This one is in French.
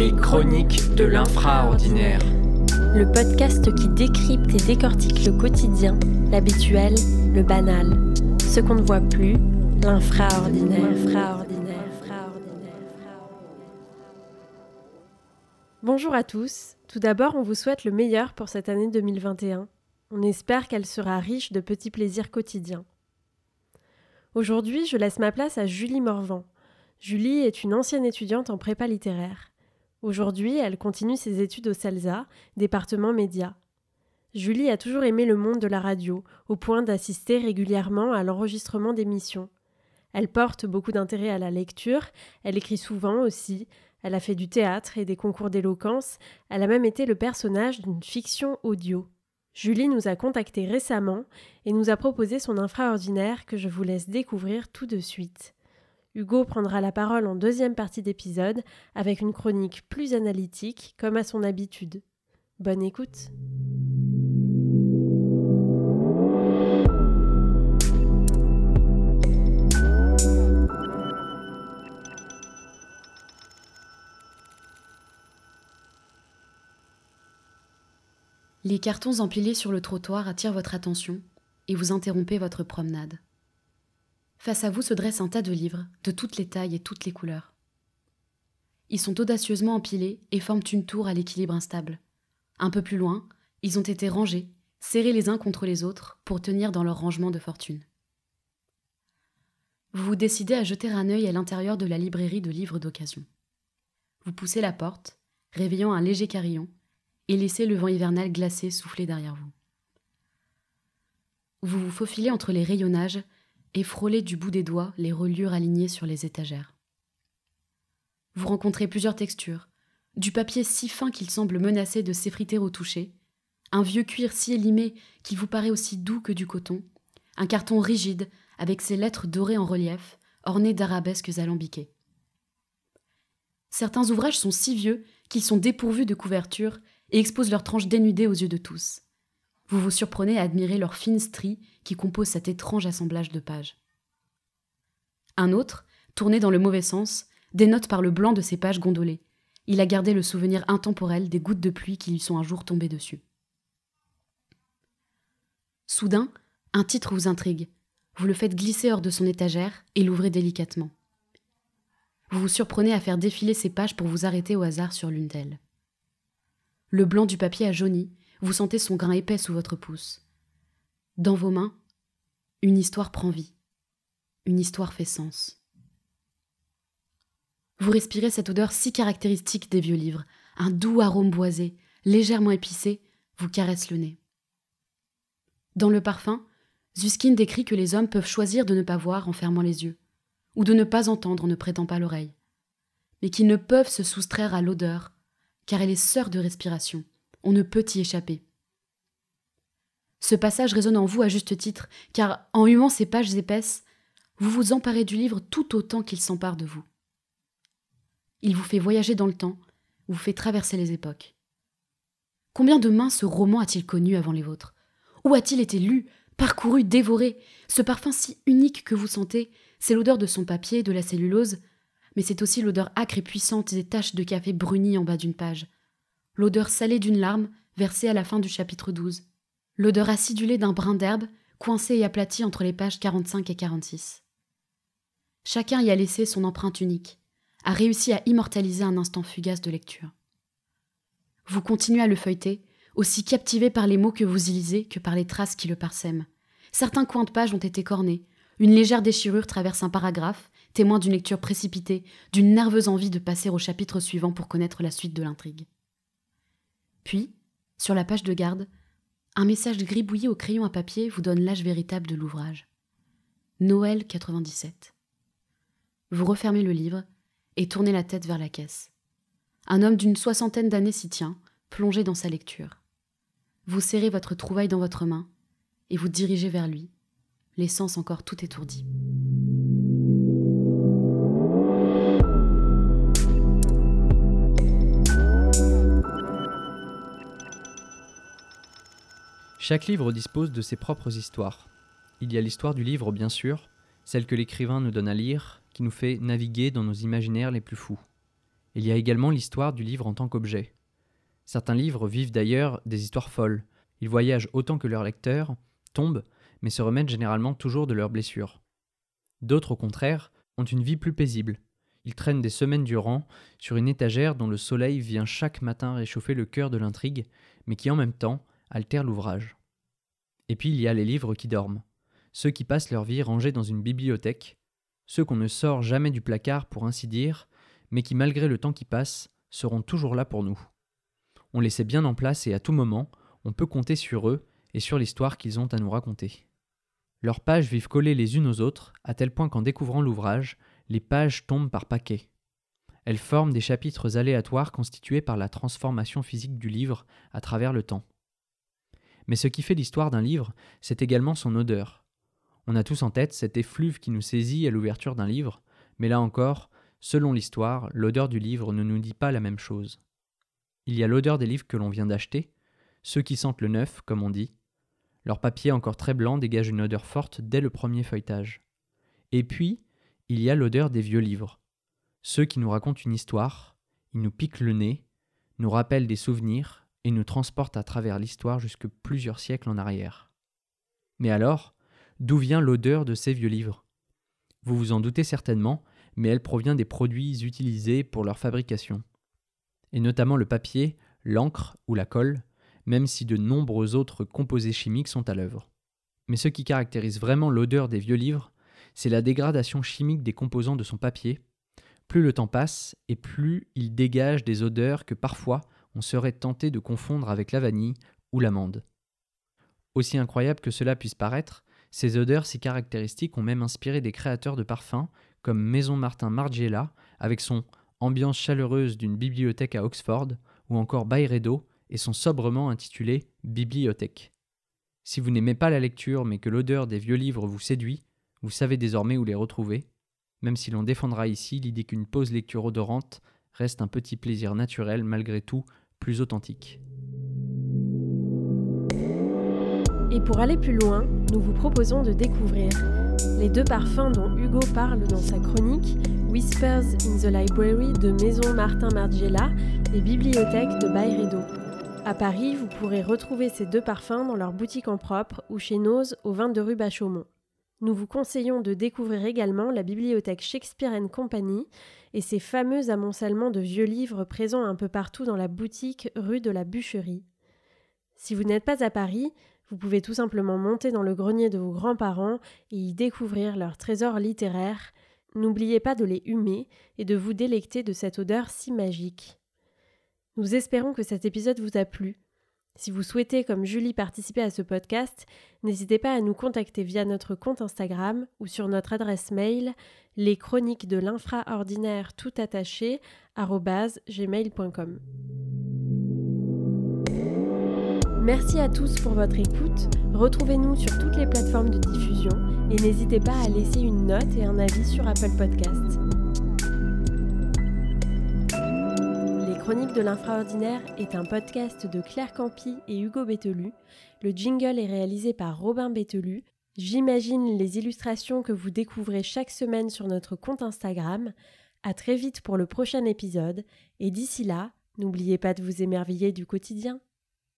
Les chroniques de l'infraordinaire. Le podcast qui décrypte et décortique le quotidien, l'habituel, le banal. Ce qu'on ne voit plus, l'infraordinaire. Bonjour à tous. Tout d'abord, on vous souhaite le meilleur pour cette année 2021. On espère qu'elle sera riche de petits plaisirs quotidiens. Aujourd'hui, je laisse ma place à Julie Morvan. Julie est une ancienne étudiante en prépa littéraire. Aujourd'hui, elle continue ses études au CELSA, département média. Julie a toujours aimé le monde de la radio, au point d'assister régulièrement à l'enregistrement d'émissions. Elle porte beaucoup d'intérêt à la lecture, elle écrit souvent aussi, elle a fait du théâtre et des concours d'éloquence, elle a même été le personnage d'une fiction audio. Julie nous a contactés récemment et nous a proposé son infraordinaire que je vous laisse découvrir tout de suite. Hugo prendra la parole en deuxième partie d'épisode avec une chronique plus analytique comme à son habitude. Bonne écoute. Les cartons empilés sur le trottoir attirent votre attention et vous interrompez votre promenade. Face à vous se dresse un tas de livres, de toutes les tailles et toutes les couleurs. Ils sont audacieusement empilés et forment une tour à l'équilibre instable. Un peu plus loin, ils ont été rangés, serrés les uns contre les autres, pour tenir dans leur rangement de fortune. Vous vous décidez à jeter un œil à l'intérieur de la librairie de livres d'occasion. Vous poussez la porte, réveillant un léger carillon, et laissez le vent hivernal glacé souffler derrière vous. Vous vous faufilez entre les rayonnages et frôlez du bout des doigts les reliures alignées sur les étagères. Vous rencontrez plusieurs textures, du papier si fin qu'il semble menacer de s'effriter au toucher, un vieux cuir si élimé qu'il vous paraît aussi doux que du coton, un carton rigide avec ses lettres dorées en relief, ornées d'arabesques alambiquées. Certains ouvrages sont si vieux qu'ils sont dépourvus de couverture et exposent leurs tranches dénudées aux yeux de tous. Vous vous surprenez à admirer leurs fines stries qui composent cet étrange assemblage de pages. Un autre, tourné dans le mauvais sens, dénote par le blanc de ses pages gondolées. Il a gardé le souvenir intemporel des gouttes de pluie qui lui sont un jour tombées dessus. Soudain, un titre vous intrigue. Vous le faites glisser hors de son étagère et l'ouvrez délicatement. Vous vous surprenez à faire défiler ces pages pour vous arrêter au hasard sur l'une d'elles. Le blanc du papier a jauni vous sentez son grain épais sous votre pouce. Dans vos mains, une histoire prend vie. Une histoire fait sens. Vous respirez cette odeur si caractéristique des vieux livres. Un doux arôme boisé, légèrement épicé, vous caresse le nez. Dans le parfum, Zuskin décrit que les hommes peuvent choisir de ne pas voir en fermant les yeux, ou de ne pas entendre en ne prêtant pas l'oreille, mais qu'ils ne peuvent se soustraire à l'odeur, car elle est sœur de respiration, on ne peut y échapper. Ce passage résonne en vous à juste titre, car en humant ces pages épaisses, vous vous emparez du livre tout autant qu'il s'empare de vous. Il vous fait voyager dans le temps, vous fait traverser les époques. Combien de mains ce roman a-t-il connu avant les vôtres? Où a-t-il été lu, parcouru, dévoré? Ce parfum si unique que vous sentez, c'est l'odeur de son papier, de la cellulose, mais c'est aussi l'odeur âcre et puissante des taches de café brunies en bas d'une page, l'odeur salée d'une larme versée à la fin du chapitre 12, l'odeur acidulée d'un brin d'herbe coincé et aplati entre les pages 45 et 46. Chacun y a laissé son empreinte unique, a réussi à immortaliser un instant fugace de lecture. Vous continuez à le feuilleter, aussi captivé par les mots que vous y lisez que par les traces qui le parsèment. Certains coins de page ont été cornés, une légère déchirure traverse un paragraphe, témoin d'une lecture précipitée, d'une nerveuse envie de passer au chapitre suivant pour connaître la suite de l'intrigue. Puis, sur la page de garde, un message gribouillé au crayon à papier vous donne l'âge véritable de l'ouvrage. Noël 97. Vous refermez le livre et tournez la tête vers la caisse. Un homme d'une soixantaine d'années s'y tient, plongé dans sa lecture. Vous serrez votre trouvaille dans votre main et vous dirigez vers lui, l'essence encore tout étourdi. Chaque livre dispose de ses propres histoires. Il y a l'histoire du livre, bien sûr, celle que l'écrivain nous donne à lire, qui nous fait naviguer dans nos imaginaires les plus fous. Il y a également l'histoire du livre en tant qu'objet. Certains livres vivent d'ailleurs des histoires folles. Ils voyagent autant que leurs lecteurs, tombent, mais se remettent généralement toujours de leurs blessures. D'autres, au contraire, ont une vie plus paisible. Ils traînent des semaines durant sur une étagère dont le soleil vient chaque matin réchauffer le cœur de l'intrigue, mais qui en même temps altère l'ouvrage. Et puis il y a les livres qui dorment, ceux qui passent leur vie rangés dans une bibliothèque, ceux qu'on ne sort jamais du placard pour ainsi dire, mais qui malgré le temps qui passe, seront toujours là pour nous. On les sait bien en place et à tout moment, on peut compter sur eux et sur l'histoire qu'ils ont à nous raconter. Leurs pages vivent collées les unes aux autres, à tel point qu'en découvrant l'ouvrage, les pages tombent par paquets. Elles forment des chapitres aléatoires constitués par la transformation physique du livre à travers le temps. Mais ce qui fait l'histoire d'un livre, c'est également son odeur. On a tous en tête cet effluve qui nous saisit à l'ouverture d'un livre, mais là encore, selon l'histoire, l'odeur du livre ne nous dit pas la même chose. Il y a l'odeur des livres que l'on vient d'acheter, ceux qui sentent le neuf, comme on dit, leur papier encore très blanc dégage une odeur forte dès le premier feuilletage. Et puis, il y a l'odeur des vieux livres. Ceux qui nous racontent une histoire, ils nous piquent le nez, nous rappellent des souvenirs et nous transportent à travers l'histoire jusque plusieurs siècles en arrière. Mais alors, d'où vient l'odeur de ces vieux livres? Vous vous en doutez certainement, mais elle provient des produits utilisés pour leur fabrication. Et notamment le papier, l'encre ou la colle, même si de nombreux autres composés chimiques sont à l'œuvre. Mais ce qui caractérise vraiment l'odeur des vieux livres, c'est la dégradation chimique des composants de son papier. Plus le temps passe, et plus il dégage des odeurs que parfois on serait tenté de confondre avec la vanille ou l'amande. Aussi incroyable que cela puisse paraître, ces odeurs si caractéristiques ont même inspiré des créateurs de parfums comme Maison Martin Margiela avec son ambiance chaleureuse d'une bibliothèque à Oxford ou encore Byredo et sont sobrement intitulés Bibliothèque. Si vous n'aimez pas la lecture mais que l'odeur des vieux livres vous séduit, vous savez désormais où les retrouver, même si l'on défendra ici l'idée qu'une pause lecture odorante reste un petit plaisir naturel malgré tout plus authentique. Et pour aller plus loin, nous vous proposons de découvrir les deux parfums dont Hugo parle dans sa chronique Whispers in the Library de Maison Martin Margiela et Bibliothèque de Bayredo. À Paris, vous pourrez retrouver ces deux parfums dans leur boutique en propre ou chez Nose au 22 rue Bachaumont. Nous vous conseillons de découvrir également la bibliothèque Shakespeare Company et ses fameux amoncellements de vieux livres présents un peu partout dans la boutique rue de la Bûcherie. Si vous n'êtes pas à Paris, vous pouvez tout simplement monter dans le grenier de vos grands-parents et y découvrir leurs trésors littéraires. N'oubliez pas de les humer et de vous délecter de cette odeur si magique. Nous espérons que cet épisode vous a plu. Si vous souhaitez, comme Julie, participer à ce podcast, n'hésitez pas à nous contacter via notre compte Instagram ou sur notre adresse mail les chroniques de l'infraordinaire tout attaché gmail.com. Merci à tous pour votre écoute. Retrouvez-nous sur toutes les plateformes de diffusion et n'hésitez pas à laisser une note et un avis sur Apple Podcasts. Chronique de l'infraordinaire est un podcast de Claire Campi et Hugo Bételu. Le jingle est réalisé par Robin Bételu. J'imagine les illustrations que vous découvrez chaque semaine sur notre compte Instagram. À très vite pour le prochain épisode et d'ici là, n'oubliez pas de vous émerveiller du quotidien.